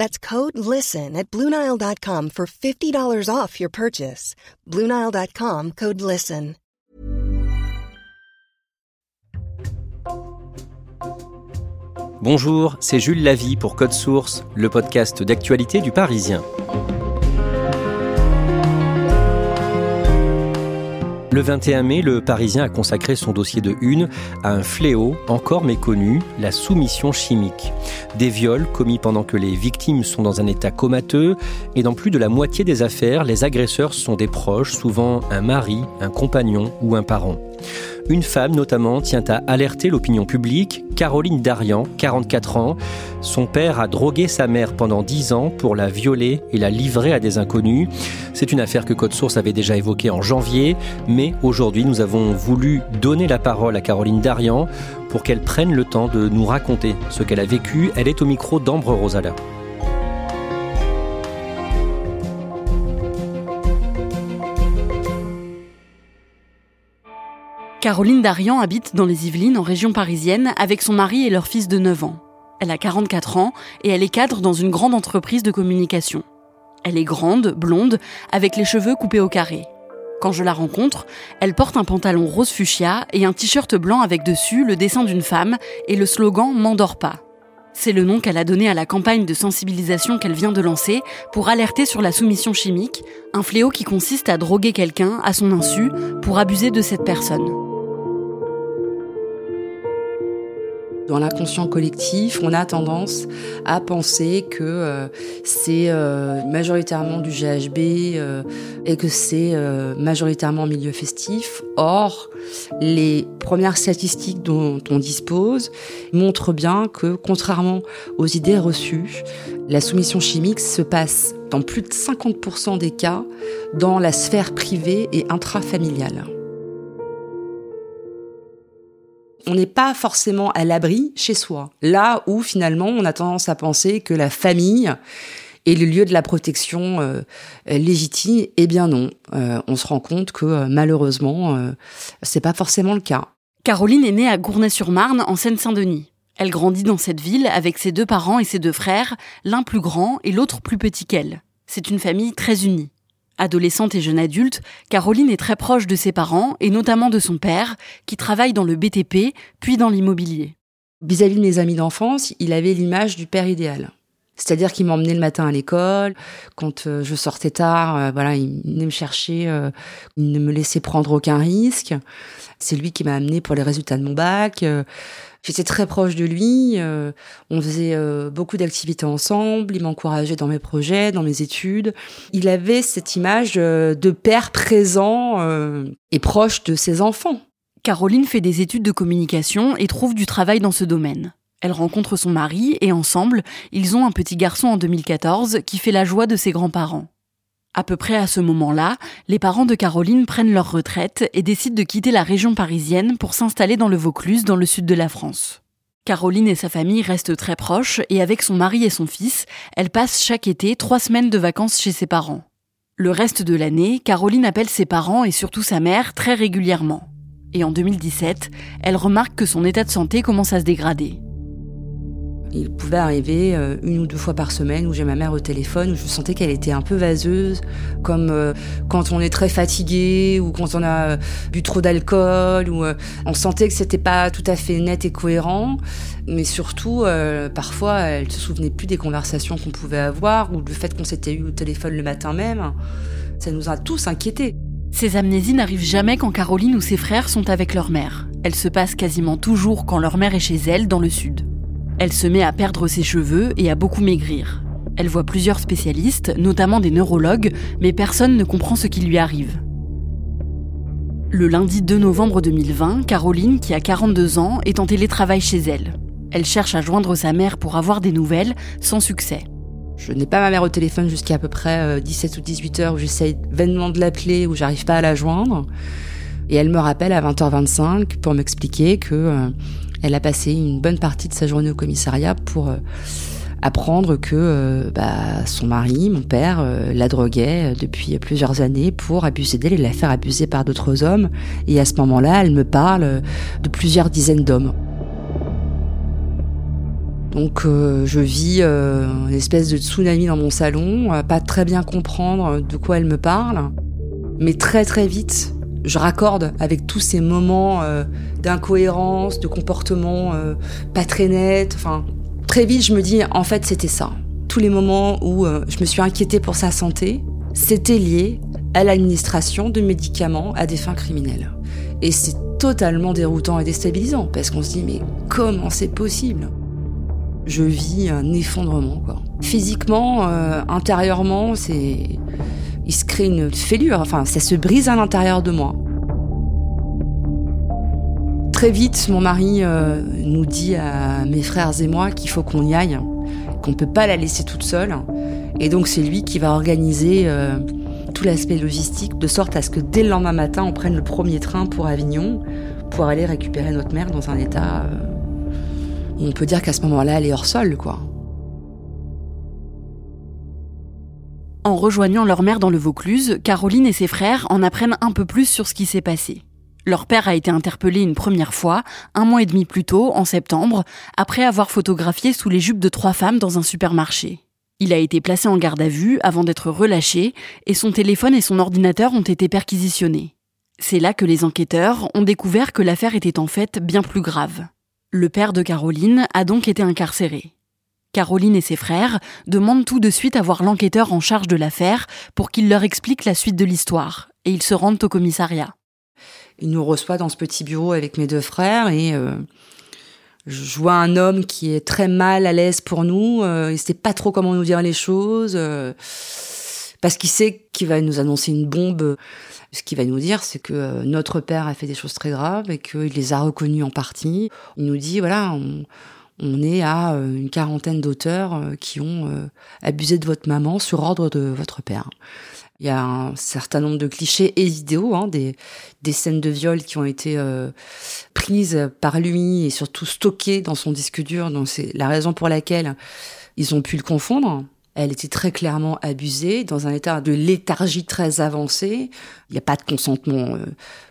That's code LISTEN at Bluenile.com for $50 off your purchase. Bluenile.com code LISTEN. Bonjour, c'est Jules Lavie pour Code Source, le podcast d'actualité du Parisien. Le 21 mai, le Parisien a consacré son dossier de une à un fléau encore méconnu, la soumission chimique. Des viols commis pendant que les victimes sont dans un état comateux et dans plus de la moitié des affaires, les agresseurs sont des proches, souvent un mari, un compagnon ou un parent. Une femme notamment tient à alerter l'opinion publique, Caroline Darian, 44 ans. Son père a drogué sa mère pendant 10 ans pour la violer et la livrer à des inconnus. C'est une affaire que Code Source avait déjà évoquée en janvier, mais aujourd'hui nous avons voulu donner la parole à Caroline Darian pour qu'elle prenne le temps de nous raconter ce qu'elle a vécu. Elle est au micro d'Ambre Rosala. Caroline Darian habite dans les Yvelines, en région parisienne, avec son mari et leur fils de 9 ans. Elle a 44 ans et elle est cadre dans une grande entreprise de communication. Elle est grande, blonde, avec les cheveux coupés au carré. Quand je la rencontre, elle porte un pantalon rose fuchsia et un t-shirt blanc avec dessus le dessin d'une femme et le slogan M'endors pas. C'est le nom qu'elle a donné à la campagne de sensibilisation qu'elle vient de lancer pour alerter sur la soumission chimique, un fléau qui consiste à droguer quelqu'un à son insu pour abuser de cette personne. Dans l'inconscient collectif, on a tendance à penser que euh, c'est euh, majoritairement du GHB euh, et que c'est majoritairement milieu festif. Or, les premières statistiques dont on dispose montrent bien que, contrairement aux idées reçues, la soumission chimique se passe dans plus de 50% des cas dans la sphère privée et intrafamiliale on n'est pas forcément à l'abri chez soi. Là où finalement on a tendance à penser que la famille est le lieu de la protection euh, légitime, eh bien non. Euh, on se rend compte que euh, malheureusement, c'est pas forcément le cas. Caroline est née à Gournay-sur-Marne, en Seine-Saint-Denis. Elle grandit dans cette ville avec ses deux parents et ses deux frères, l'un plus grand et l'autre plus petit qu'elle. C'est une famille très unie. Adolescente et jeune adulte, Caroline est très proche de ses parents et notamment de son père, qui travaille dans le BTP puis dans l'immobilier. Vis-à-vis de mes amis d'enfance, il avait l'image du père idéal. C'est-à-dire qu'il m'emmenait le matin à l'école, quand euh, je sortais tard, euh, voilà, il venait me chercher, euh, il ne me laissait prendre aucun risque. C'est lui qui m'a amené pour les résultats de mon bac. J'étais très proche de lui. Euh, on faisait euh, beaucoup d'activités ensemble. Il m'encourageait dans mes projets, dans mes études. Il avait cette image euh, de père présent et proche de ses enfants. Caroline fait des études de communication et trouve du travail dans ce domaine. Elle rencontre son mari et ensemble, ils ont un petit garçon en 2014 qui fait la joie de ses grands-parents. À peu près à ce moment-là, les parents de Caroline prennent leur retraite et décident de quitter la région parisienne pour s'installer dans le Vaucluse, dans le sud de la France. Caroline et sa famille restent très proches et avec son mari et son fils, elle passe chaque été trois semaines de vacances chez ses parents. Le reste de l'année, Caroline appelle ses parents et surtout sa mère très régulièrement. Et en 2017, elle remarque que son état de santé commence à se dégrader. Il pouvait arriver euh, une ou deux fois par semaine où j'ai ma mère au téléphone, où je sentais qu'elle était un peu vaseuse, comme euh, quand on est très fatigué ou quand on a euh, bu trop d'alcool, ou on sentait que c'était pas tout à fait net et cohérent. Mais surtout, parfois, elle se souvenait plus des conversations qu'on pouvait avoir ou du fait qu'on s'était eu au téléphone le matin même. Ça nous a tous inquiétés. Ces amnésies n'arrivent jamais quand Caroline ou ses frères sont avec leur mère. Elles se passent quasiment toujours quand leur mère est chez elle, dans le sud. Elle se met à perdre ses cheveux et à beaucoup maigrir. Elle voit plusieurs spécialistes, notamment des neurologues, mais personne ne comprend ce qui lui arrive. Le lundi 2 novembre 2020, Caroline, qui a 42 ans, est en télétravail chez elle. Elle cherche à joindre sa mère pour avoir des nouvelles, sans succès. Je n'ai pas ma mère au téléphone jusqu'à à peu près 17 euh, ou 18 heures où j'essaye vainement de l'appeler, où j'arrive pas à la joindre. Et elle me rappelle à 20h25 pour m'expliquer que euh, elle a passé une bonne partie de sa journée au commissariat pour euh, apprendre que bah, son mari, mon père, la droguait depuis plusieurs années pour abuser d'elle et la faire abuser par d'autres hommes. Et à ce moment-là, elle me parle de plusieurs dizaines d'hommes. Donc euh, je vis euh, une espèce de tsunami dans mon salon, euh, pas très bien comprendre de quoi elle me parle, mais très très vite, je raccorde avec tous ces moments d'incohérence, de comportement pas très net. Enfin, très vite, je me dis en fait c'était ça. Tous les moments où je me suis inquiétée pour sa santé, c'était lié à l'administration de médicaments à des fins criminelles. Et c'est totalement déroutant et déstabilisant parce qu'on se dit mais comment c'est possible? Je vis un effondrement. Quoi. Physiquement, euh, intérieurement, c'est, il se crée une fêlure. Enfin, ça se brise à l'intérieur de moi. Très vite, mon mari euh, nous dit à mes frères et moi qu'il faut qu'on y aille, qu'on ne peut pas la laisser toute seule. Et donc, c'est lui qui va organiser euh, tout l'aspect logistique, de sorte à ce que dès le lendemain matin, on prenne le premier train pour Avignon, pour aller récupérer notre mère dans un état on peut dire qu'à ce moment-là, elle est hors sol, quoi. En rejoignant leur mère dans le Vaucluse, Caroline et ses frères en apprennent un peu plus sur ce qui s'est passé. Leur père a été interpellé une première fois, un mois et demi plus tôt, en septembre, après avoir photographié sous les jupes de trois femmes dans un supermarché. Il a été placé en garde à vue avant d'être relâché, et son téléphone et son ordinateur ont été perquisitionnés. C'est là que les enquêteurs ont découvert que l'affaire était en fait bien plus grave. Le père de Caroline a donc été incarcéré. Caroline et ses frères demandent tout de suite à voir l'enquêteur en charge de l'affaire pour qu'il leur explique la suite de l'histoire, et ils se rendent au commissariat. Il nous reçoit dans ce petit bureau avec mes deux frères et euh, je vois un homme qui est très mal à l'aise pour nous. Euh, il sait pas trop comment nous dire les choses euh, parce qu'il sait qu'il va nous annoncer une bombe ce qu'il va nous dire, c'est que notre père a fait des choses très graves et qu'il les a reconnues en partie. Il nous dit, voilà, est à euh, une quarantaine d'auteurs euh, qui ont abusé de votre maman sur ordre de votre père. Il y a un certain nombre de clichés et vidéos, hein, des, scènes de viol qui ont été prises par lui et surtout stockées dans son disque dur. Donc c'est la raison pour laquelle ils ont pu le confondre. Elle était très clairement abusée, dans un état de léthargie très avancé. Il n'y a pas de consentement euh,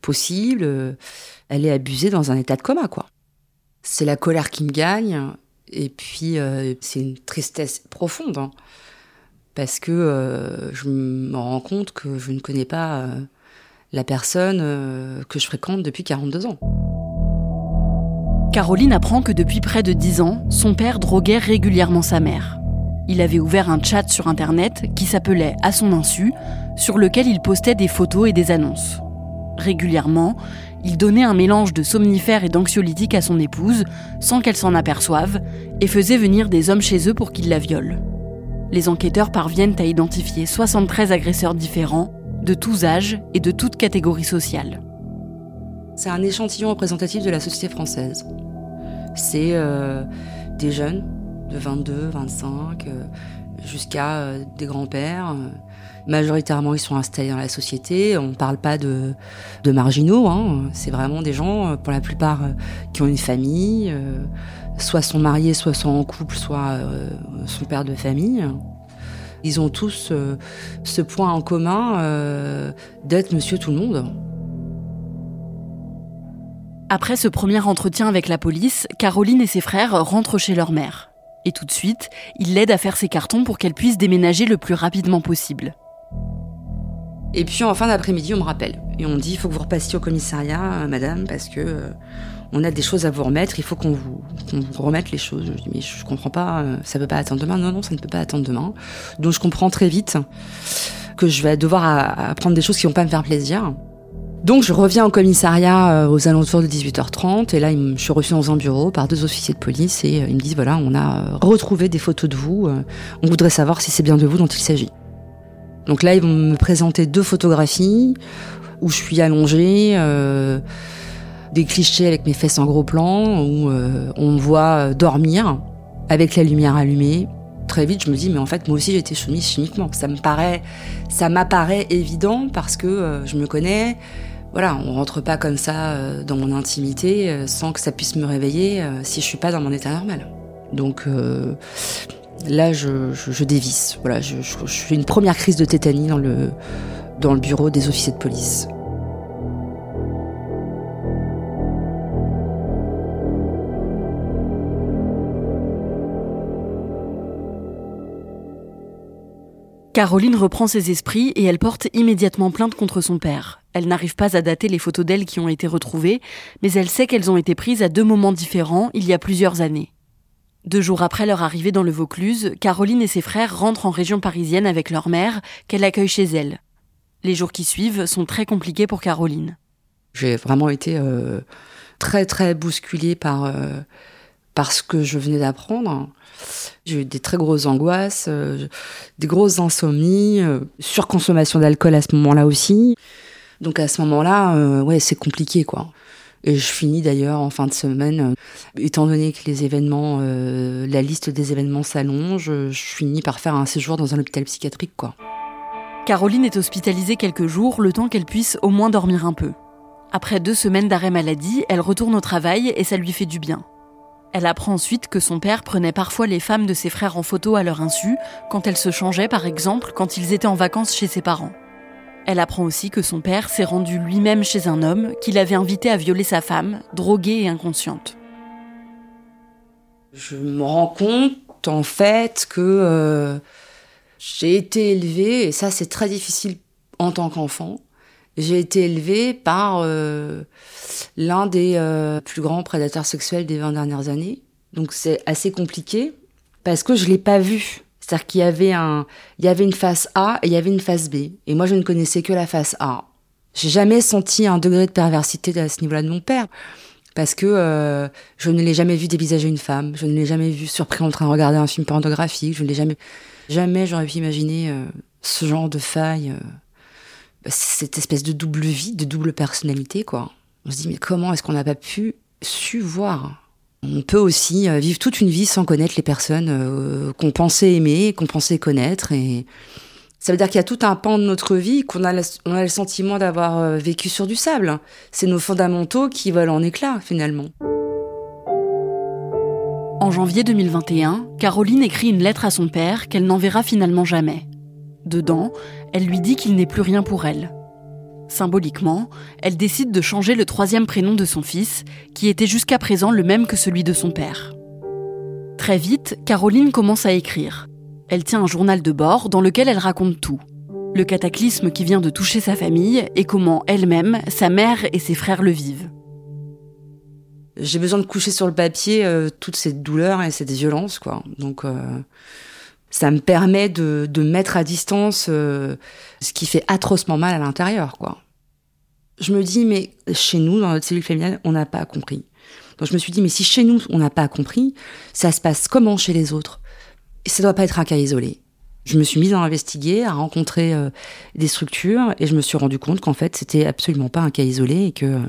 possible. Elle est abusée dans un état de coma, quoi. C'est la colère qui me gagne. Et puis, euh, c'est une tristesse profonde. Hein. parce que euh, je me rends compte que je ne connais pas la personne que je fréquente depuis 42 ans. Caroline apprend que depuis près de 10 ans, son père droguait régulièrement sa mère. Il avait ouvert un chat sur Internet qui s'appelait À son insu, sur lequel il postait des photos et des annonces. Régulièrement, il donnait un mélange de somnifères et d'anxiolytiques à son épouse, sans qu'elle s'en aperçoive, et faisait venir des hommes chez eux pour qu'ils la violent. Les enquêteurs parviennent à identifier 73 agresseurs différents, de tous âges et de toutes catégories sociales. C'est un échantillon représentatif de la société française. C'est euh, des jeunes de 22, 25, euh, jusqu'à euh, des grands-pères. Majoritairement, ils sont installés dans la société. On ne parle pas de, marginaux. Hein. C'est vraiment des gens, euh, pour la plupart, qui ont une famille, soit sont mariés, soit sont en couple, soit sont pères de famille. Ils ont tous ce point en commun d'être monsieur tout le monde. Après ce premier entretien avec la police, Caroline et ses frères rentrent chez leur mère. Et tout de suite, il l'aide à faire ses cartons pour qu'elle puisse déménager le plus rapidement possible. Et puis en fin d'après-midi, on me rappelle. Et on dit, il faut que vous repassiez au commissariat, euh, madame, parce que euh, on a des choses à vous remettre, il faut qu'on vous, remette les choses. Je dis, mais je comprends pas, euh, ça peut pas attendre demain. Non, non, ça ne peut pas attendre demain. Donc je comprends très vite que je vais devoir apprendre des choses qui vont pas me faire plaisir. Donc je reviens au commissariat euh, aux alentours de 18h30 et là je suis reçue dans un bureau par deux officiers de police et ils me disent voilà on a retrouvé des photos de vous, on voudrait savoir si c'est bien de vous dont il s'agit. Donc là ils vont me présenter deux photographies où je suis allongée, des clichés avec mes fesses en gros plan où on me voit dormir avec la lumière allumée. Très vite je me dis mais en fait moi aussi été soumise chimiquement. Ça me paraît, ça m'apparaît évident parce que je me connais voilà, on rentre pas comme ça euh, dans mon intimité euh, sans que ça puisse me réveiller euh, si je suis pas dans mon état normal. Donc là, je, dévisse. Voilà, je, fais une première crise de tétanie dans le, dans le bureau des officiers de police. Caroline reprend ses esprits et elle porte immédiatement plainte contre son père. Elle n'arrive pas à dater les photos d'elle qui ont été retrouvées, mais elle sait qu'elles ont été prises à deux moments différents il y a plusieurs années. Deux jours après leur arrivée dans le Vaucluse, Caroline et ses frères rentrent en région parisienne avec leur mère, qu'elle accueille chez elle. Les jours qui suivent sont très compliqués pour Caroline. J'ai vraiment été euh, très très bousculée par, euh, ce que je venais d'apprendre. J'ai eu des très grosses angoisses, euh, des grosses insomnies, euh, surconsommation d'alcool à ce moment-là aussi. Donc à ce moment-là, ouais, c'est compliqué quoi. Et je finis d'ailleurs en fin de semaine, étant donné que les événements, la liste des événements s'allonge, je finis par faire un séjour dans un hôpital psychiatrique quoi. Caroline est hospitalisée quelques jours, le temps qu'elle puisse au moins dormir un peu. Après deux semaines d'arrêt maladie, elle retourne au travail et ça lui fait du bien. Elle apprend ensuite que son père prenait parfois les femmes de ses frères en photo à leur insu, quand elles se changeaient par exemple quand ils étaient en vacances chez ses parents. Elle apprend aussi que son père s'est rendu lui-même chez un homme qu'il avait invité à violer sa femme, droguée et inconsciente. Je me rends compte en fait que euh, j'ai été élevée, et ça c'est très difficile en tant qu'enfant, j'ai été élevée par euh, l'un des euh, plus grands prédateurs sexuels des 20 dernières années. Donc c'est assez compliqué parce que je l'ai pas vu. C'est-à-dire qu'il y avait un, il y avait une face A et il y avait une face B. Et moi, je ne connaissais que la face A. J'ai jamais senti un degré de perversité à ce niveau-là de mon père. Parce que euh, je ne l'ai jamais vu dévisager une femme, je ne l'ai jamais vu surpris en train de regarder un film pornographique, je ne l'ai jamais, jamais j'aurais pu imaginer ce genre de faille cette espèce de double vie, de double personnalité, quoi. On se dit, mais comment est-ce qu'on n'a pas pu su voir On peut aussi euh, vivre toute une vie sans connaître les personnes euh, qu'on pensait aimer, qu'on pensait connaître. Et ça veut dire qu'il y a tout un pan de notre vie qu'on a, le sentiment d'avoir euh, vécu sur du sable. C'est nos fondamentaux qui volent en éclats, finalement. En janvier 2021, Caroline écrit une lettre à son père qu'elle n'enverra finalement jamais. Dedans, elle lui dit qu'il n'est plus rien pour elle. Symboliquement, elle décide de changer le troisième prénom de son fils, qui était jusqu'à présent le même que celui de son père. Très vite, Caroline commence à écrire. Elle tient un journal de bord dans lequel elle raconte tout. Le cataclysme qui vient de toucher sa famille et comment elle-même, sa mère et ses frères le vivent. J'ai besoin de coucher sur le papier euh, toutes ces douleurs et cette violence, quoi. Donc, euh, ça me permet de, mettre à distance euh, ce qui fait atrocement mal à l'intérieur, quoi. Je me dis, mais chez nous, dans notre cellule familiale, on n'a pas compris. Donc je me suis dit, mais si chez nous, on n'a pas compris, ça se passe comment chez les autres? Et ça doit pas être un cas isolé. Je me suis mise à investiguer, à rencontrer euh, des structures, et je me suis rendu compte qu'en fait, c'était absolument pas un cas isolé et que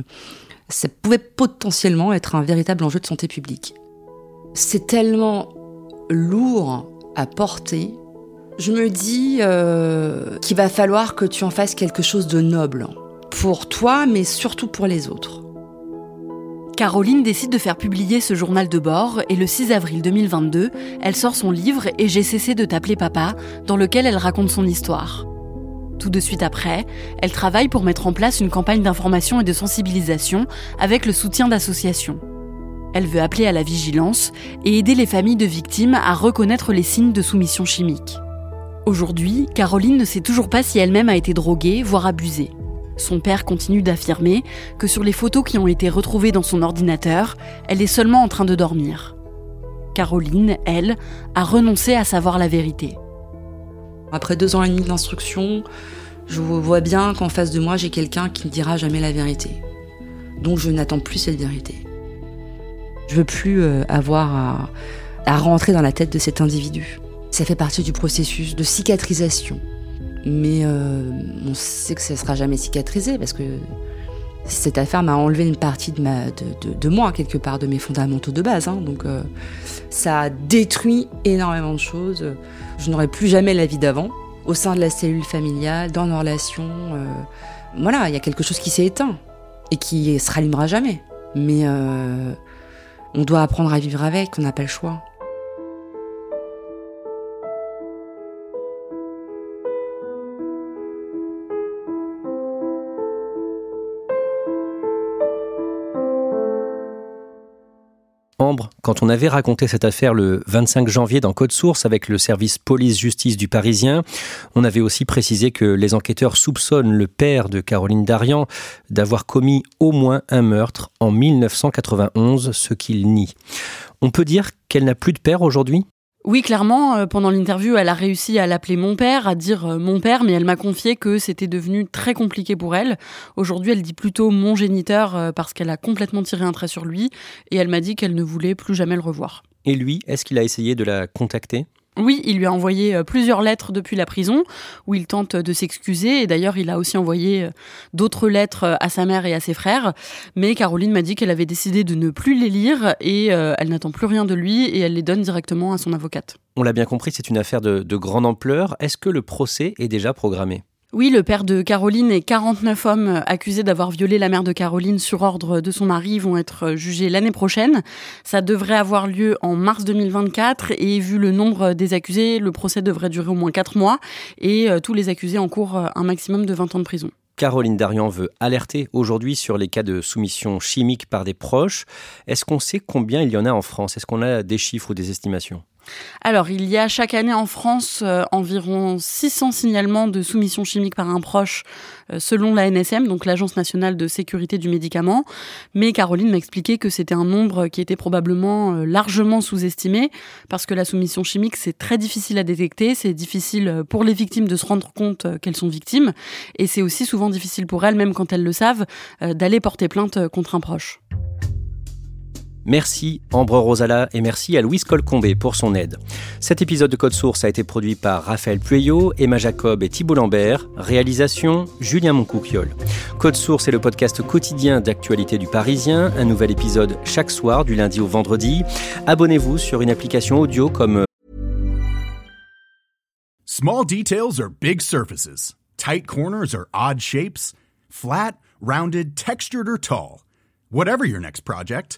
ça pouvait potentiellement être un véritable enjeu de santé publique. C'est tellement lourd à porter, je me dis euh, qu'il va falloir que tu en fasses quelque chose de noble. Pour toi, mais surtout pour les autres. Caroline décide de faire publier ce journal de bord et le 6 avril 2022, elle sort son livre Et j'ai cessé de t'appeler papa, dans lequel elle raconte son histoire. Tout de suite après, elle travaille pour mettre en place une campagne d'information et de sensibilisation avec le soutien d'associations. Elle veut appeler à la vigilance et aider les familles de victimes à reconnaître les signes de soumission chimique. Aujourd'hui, Caroline ne sait toujours pas si elle-même a été droguée, voire abusée. Son père continue d'affirmer que sur les photos qui ont été retrouvées dans son ordinateur, elle est seulement en train de dormir. Caroline, elle, a renoncé à savoir la vérité. Après deux ans et demi d'instruction, je vois bien qu'en face de moi, j'ai quelqu'un qui ne dira jamais la vérité. Donc je n'attends plus cette vérité. Je veux plus euh, avoir à, à rentrer dans la tête de cet individu. Ça fait partie du processus de cicatrisation. Mais euh, on sait que ça ne sera jamais cicatrisé parce que cette affaire m'a enlevé une partie de, ma, de, moi, quelque part, de mes fondamentaux de base. Hein. Donc euh, ça a détruit énormément de choses. Je n'aurai plus jamais la vie d'avant, au sein de la cellule familiale, dans nos relations. Euh, voilà, il y a quelque chose qui s'est éteint et qui se rallumera jamais. Mais euh, on doit apprendre à vivre avec, on n'a pas le choix. Quand on avait raconté cette affaire le 25 janvier dans Code Source avec le service police-justice du Parisien, on avait aussi précisé que les enquêteurs soupçonnent le père de Caroline Darian d'avoir commis au moins un meurtre en 1991, ce qu'il nie. On peut dire qu'elle n'a plus de père aujourd'hui? Oui, clairement, euh, pendant l'interview, elle a réussi à l'appeler mon père, à dire euh, mon père, mais elle m'a confié que c'était devenu très compliqué pour elle. Aujourd'hui, elle dit plutôt mon géniteur euh, parce qu'elle a complètement tiré un trait sur lui et elle m'a dit qu'elle ne voulait plus jamais le revoir. Et lui, est-ce qu'il a essayé de la contacter? Oui, il lui a envoyé euh, plusieurs lettres depuis la prison où il tente de s'excuser et d'ailleurs il a aussi envoyé euh, d'autres lettres euh, à sa mère et à ses frères. Mais Caroline m'a dit qu'elle avait décidé de ne plus les lire et elle n'attend plus rien de lui et elle les donne directement à son avocate. On l'a bien compris, c'est une affaire de, de grande ampleur. Est-ce que le procès est déjà programmé? Oui, le père de Caroline et 49 hommes accusés d'avoir violé la mère de Caroline sur ordre de son mari vont être jugés l'année prochaine. Ça devrait avoir lieu en mars 2024 et vu le nombre des accusés, le procès devrait durer au moins 4 mois et euh, tous les accusés encourent un maximum de 20 ans de prison. Caroline Darian veut alerter aujourd'hui sur les cas de soumission chimique par des proches. Est-ce qu'on sait combien il y en a en France? Est-ce qu'on a des chiffres ou des estimations? Alors, il y a chaque année en France euh, environ 600 signalements de soumission chimique par un proche euh, selon la NSM, donc l'Agence nationale de sécurité du médicament. Mais Caroline m'a expliqué que c'était un nombre qui était probablement euh, largement sous-estimé parce que la soumission chimique, c'est très difficile à détecter, c'est difficile pour les victimes de se rendre compte qu'elles sont victimes et c'est aussi souvent difficile pour elles, même quand elles le savent, d'aller porter plainte contre un proche. Merci Ambre Rosala et merci à Louise Colcombé pour son aide. Cet épisode de Code Source a été produit par Raphaël Pueyo, Emma Jacob et Thibault Lambert. Réalisation Julien Moncouquiole. Code Source est le podcast quotidien d'actualité du Parisien. Un nouvel épisode chaque soir du lundi au vendredi. Abonnez-vous sur une application audio comme Small details are big surfaces. Tight corners are odd shapes. Flat, rounded, textured or tall. Whatever your next project,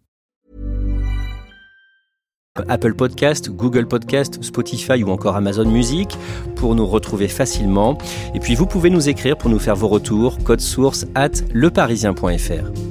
Apple Podcast, Google Podcast, Spotify ou encore Amazon Music pour nous retrouver facilement. Et puis vous pouvez nous écrire pour nous faire vos retours, code source at leparisien.fr.